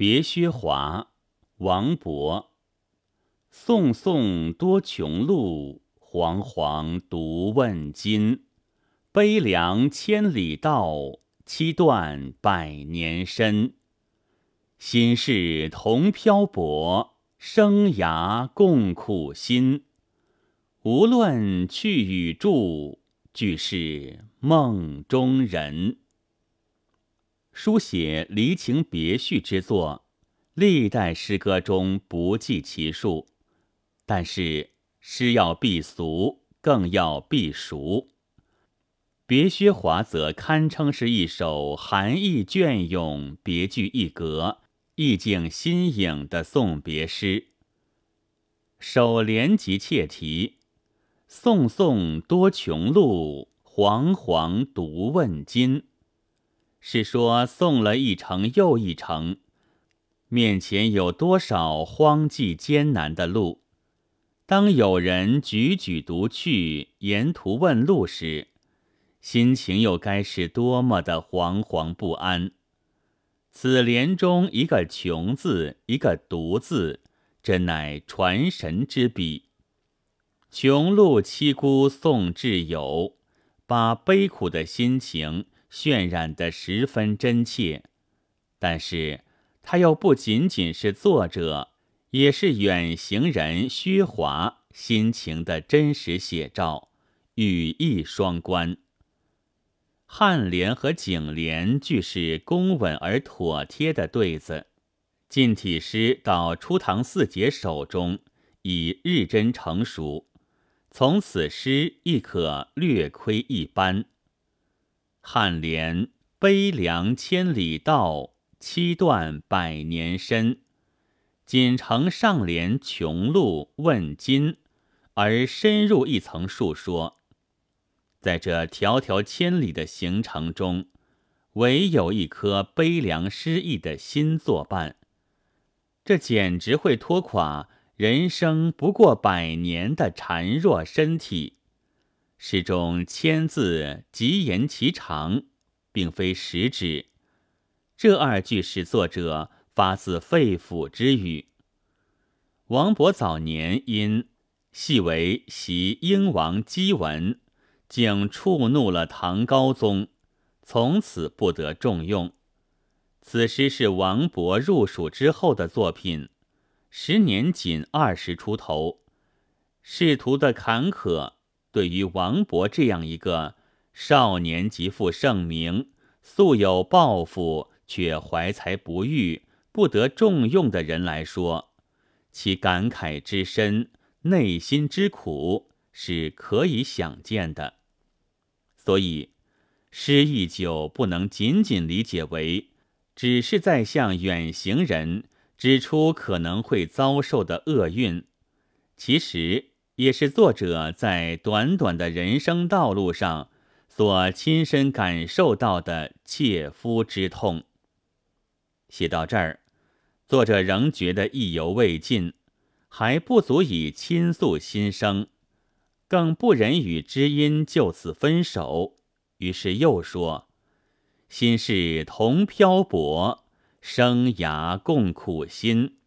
别薛华，王勃。宋宋多穷路，煌煌独问津。悲凉千里道，凄断百年身。心事同漂泊，生涯共苦辛。无论去与住，俱是梦中人。书写离情别绪之作，历代诗歌中不计其数。但是诗要避俗，更要避俗。别薛华则堪称是一首含义隽永、别具一格、意境新颖的送别诗。首联即切题：“送送多穷路，煌煌独问津。”是说送了一程又一程，面前有多少荒寂艰难的路？当有人踽踽独去，沿途问路时，心情又该是多么的惶惶不安？此联中一个“穷”字，一个“独”字，真乃传神之笔。穷路凄孤送挚友，把悲苦的心情。渲染的十分真切，但是他又不仅仅是作者，也是远行人薛华心情的真实写照，语意双关。颔联和颈联俱是工稳而妥帖的对子，近体诗到初唐四杰手中已日臻成熟，从此诗亦可略窥一斑。颔联悲凉千里道，七断百年身。仅承上联穷路问津，而深入一层述说，在这迢迢千里的行程中，唯有一颗悲凉失意的心作伴。这简直会拖垮人生不过百年的孱弱身体。诗中千字极言其长，并非实指。这二句是作者发自肺腑之语。王勃早年因系为袭英王姬文，竟触怒了唐高宗，从此不得重用。此诗是王勃入蜀之后的作品，时年仅二十出头，仕途的坎坷。对于王勃这样一个少年即负盛名、素有抱负却怀才不遇、不得重用的人来说，其感慨之深、内心之苦是可以想见的。所以，诗意就不能仅仅理解为只是在向远行人指出可能会遭受的厄运，其实。也是作者在短短的人生道路上所亲身感受到的切肤之痛。写到这儿，作者仍觉得意犹未尽，还不足以倾诉心声，更不忍与知音就此分手，于是又说：“心事同漂泊，生涯共苦辛。”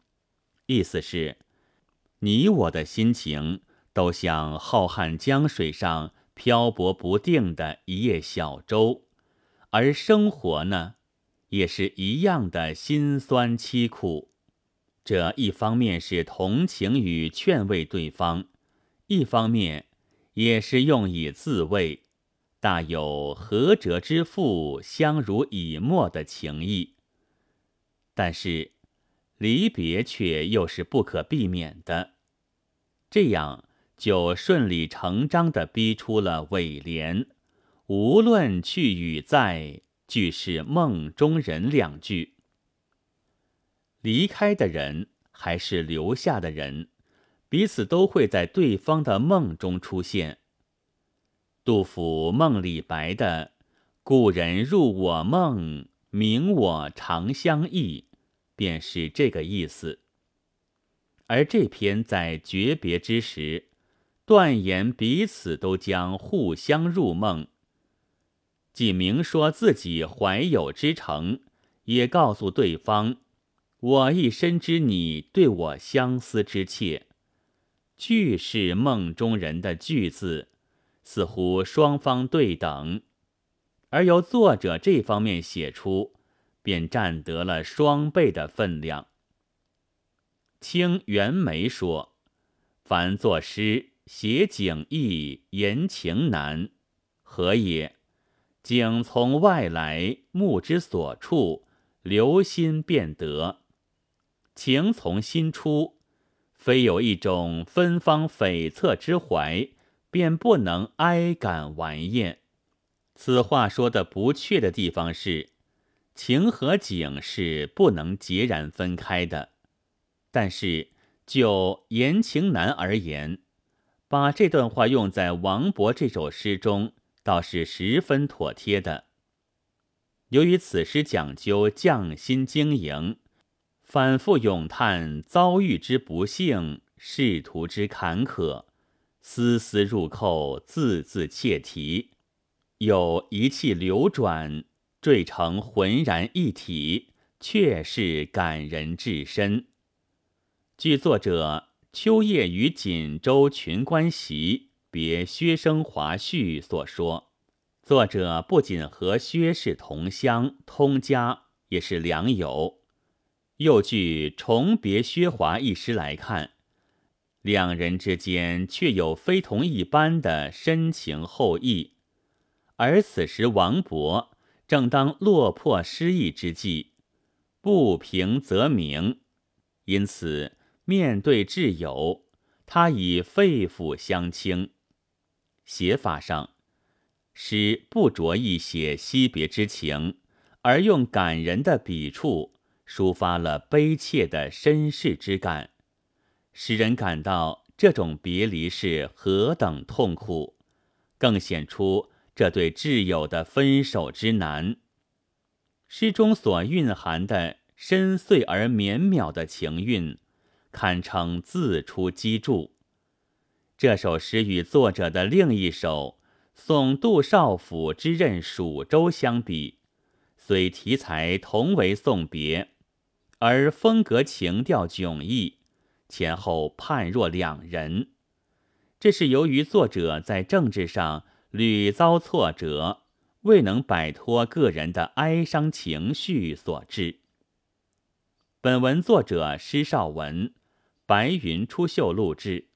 意思是，你我的心情。都像浩瀚江水上漂泊不定的一叶小舟，而生活呢，也是一样的辛酸凄苦。这一方面是同情与劝慰对方，一方面也是用以自慰，大有合辙之妇相濡以沫的情意。但是离别却又是不可避免的，这样。就顺理成章地逼出了尾联：“无论去与在，俱是梦中人。”两句。离开的人还是留下的人，彼此都会在对方的梦中出现。杜甫梦李白的“故人入我梦，明我长相忆”，便是这个意思。而这篇在诀别之时。断言彼此都将互相入梦，既明说自己怀有之诚，也告诉对方，我亦深知你对我相思之切。句是梦中人的句字，似乎双方对等，而由作者这方面写出，便占得了双倍的分量。清袁枚说：“凡作诗，写景易，言情难，何也？景从外来，目之所处，留心便得；情从心出。”非有一种芬芳悱恻之怀，便不能哀感玩艳。此话说的不确的地方是，情和景是不能截然分开的。但是就言情难而言，把这段话用在王勃这首诗中，倒是十分妥帖的。由于此诗讲究匠心经营。反复咏叹遭遇之不幸，仕途之坎坷，丝丝入扣，字字切题，有一气流转，缀成浑然一体，确是感人至深。据作者秋夜于锦州群官席别薛生华序所说，作者不仅和薛氏同乡通家，也是良友。又据《重别薛华》一诗来看，两人之间却有非同一般的深情厚谊。而此时王勃正当落魄失意之际，不平则鸣，因此面对挚友，他以肺腑相倾。写法上，诗不着意写惜别之情，而用感人的笔触。抒发了悲切的身世之感，使人感到这种别离是何等痛苦，更显出这对挚友的分手之难。诗中所蕴含的深邃而绵渺的情韵，堪称自出机杼。这首诗与作者的另一首《送杜少府之任蜀州》相比，虽题材同为送别。而风格情调迥异，前后判若两人。这是由于作者在政治上屡遭挫折，未能摆脱个人的哀伤情绪所致。本文作者施绍文，白云出岫录制。